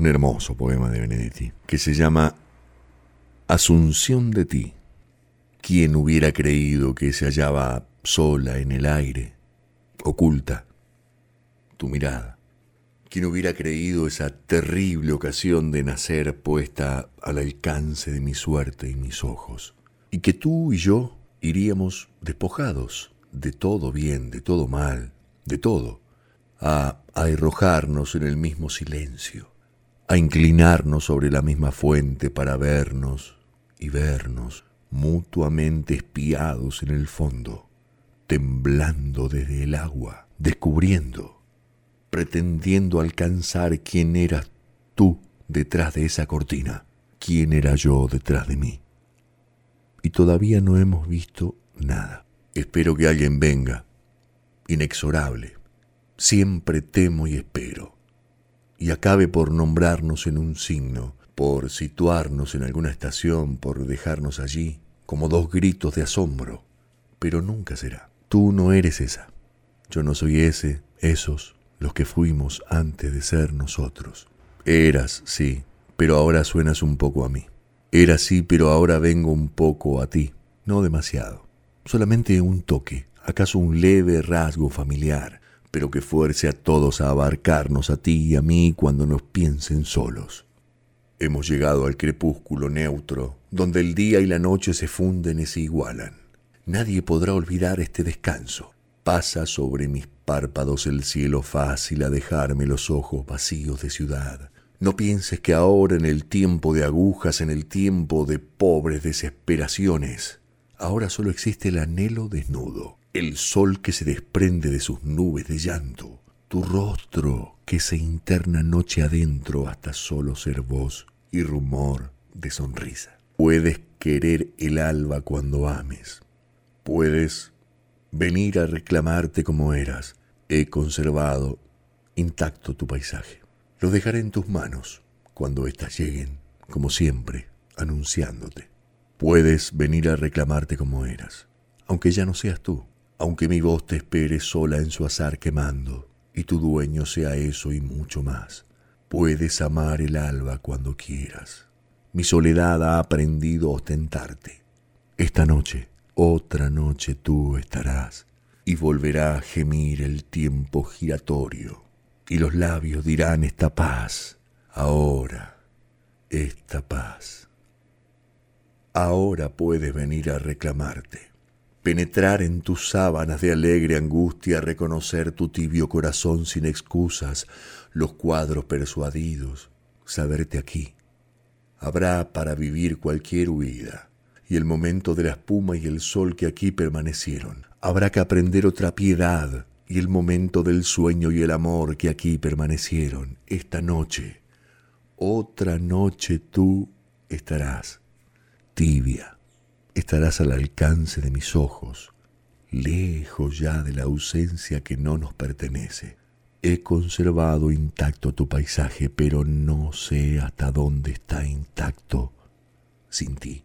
un hermoso poema de Benedetti, que se llama Asunción de ti. ¿Quién hubiera creído que se hallaba sola en el aire, oculta, tu mirada? ¿Quién hubiera creído esa terrible ocasión de nacer puesta al alcance de mi suerte y mis ojos? Y que tú y yo iríamos despojados de todo bien, de todo mal, de todo, a, arrojarnos en el mismo silencio, a inclinarnos sobre la misma fuente para vernos y vernos mutuamente espiados en el fondo, temblando desde el agua, descubriendo, pretendiendo alcanzar quién eras tú detrás de esa cortina, quién era yo detrás de mí. Y todavía no hemos visto nada. Espero que alguien venga, inexorable. Siempre temo y espero. Y acabe por nombrarnos en un signo, por situarnos en alguna estación, por dejarnos allí, como dos gritos de asombro. Pero nunca será. Tú no eres esa. Yo no soy ese, esos, los que fuimos antes de ser nosotros. Eras, sí, pero ahora suenas un poco a mí. Era sí, pero ahora vengo un poco a ti. No demasiado. Solamente un toque, acaso un leve rasgo familiar, pero que fuerce a todos a abarcarnos a ti y a mí cuando nos piensen solos. Hemos llegado al crepúsculo neutro, donde el día y la noche se funden y se igualan. Nadie podrá olvidar este descanso. Pasa sobre mis párpados el cielo fácil a dejarme los ojos vacíos de ciudad. No pienses que ahora en el tiempo de agujas, en el tiempo de pobres desesperaciones, ahora solo existe el anhelo desnudo, el sol que se desprende de sus nubes de llanto, tu rostro que se interna noche adentro hasta solo ser voz y rumor de sonrisa. Puedes querer el alba cuando ames. Puedes venir a reclamarte como eras. He conservado intacto tu paisaje. Lo dejaré en tus manos cuando éstas lleguen, como siempre, anunciándote. Puedes venir a reclamarte como eras, aunque ya no seas tú, aunque mi voz te espere sola en su azar quemando, y tu dueño sea eso y mucho más. Puedes amar el alba cuando quieras. Mi soledad ha aprendido a ostentarte. Esta noche, otra noche tú estarás y volverá a gemir el tiempo giratorio y los labios dirán esta paz, ahora, esta paz. Ahora puedes venir a reclamarte penetrar en tus sábanas de alegre angustia, reconocer tu tibio corazón sin excusas, los cuadros persuadidos, saberte aquí. Habrá para vivir cualquier huida, y el momento de la espuma y el sol que aquí permanecieron. Habrá que aprender otra piedad, y el momento del sueño y el amor que aquí permanecieron. Esta noche, otra noche tú estarás, tibia estarás al alcance de mis ojos, lejos ya de la ausencia que no nos pertenece. He conservado intacto tu paisaje, pero no sé hasta dónde está intacto sin ti.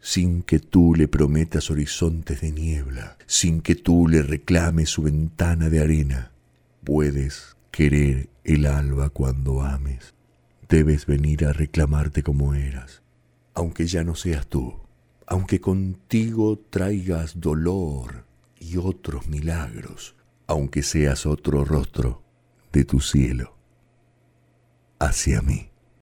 Sin que tú le prometas horizontes de niebla, sin que tú le reclames su ventana de arena, puedes querer el alba cuando ames. Debes venir a reclamarte como eras, aunque ya no seas tú aunque contigo traigas dolor y otros milagros, aunque seas otro rostro de tu cielo hacia mí.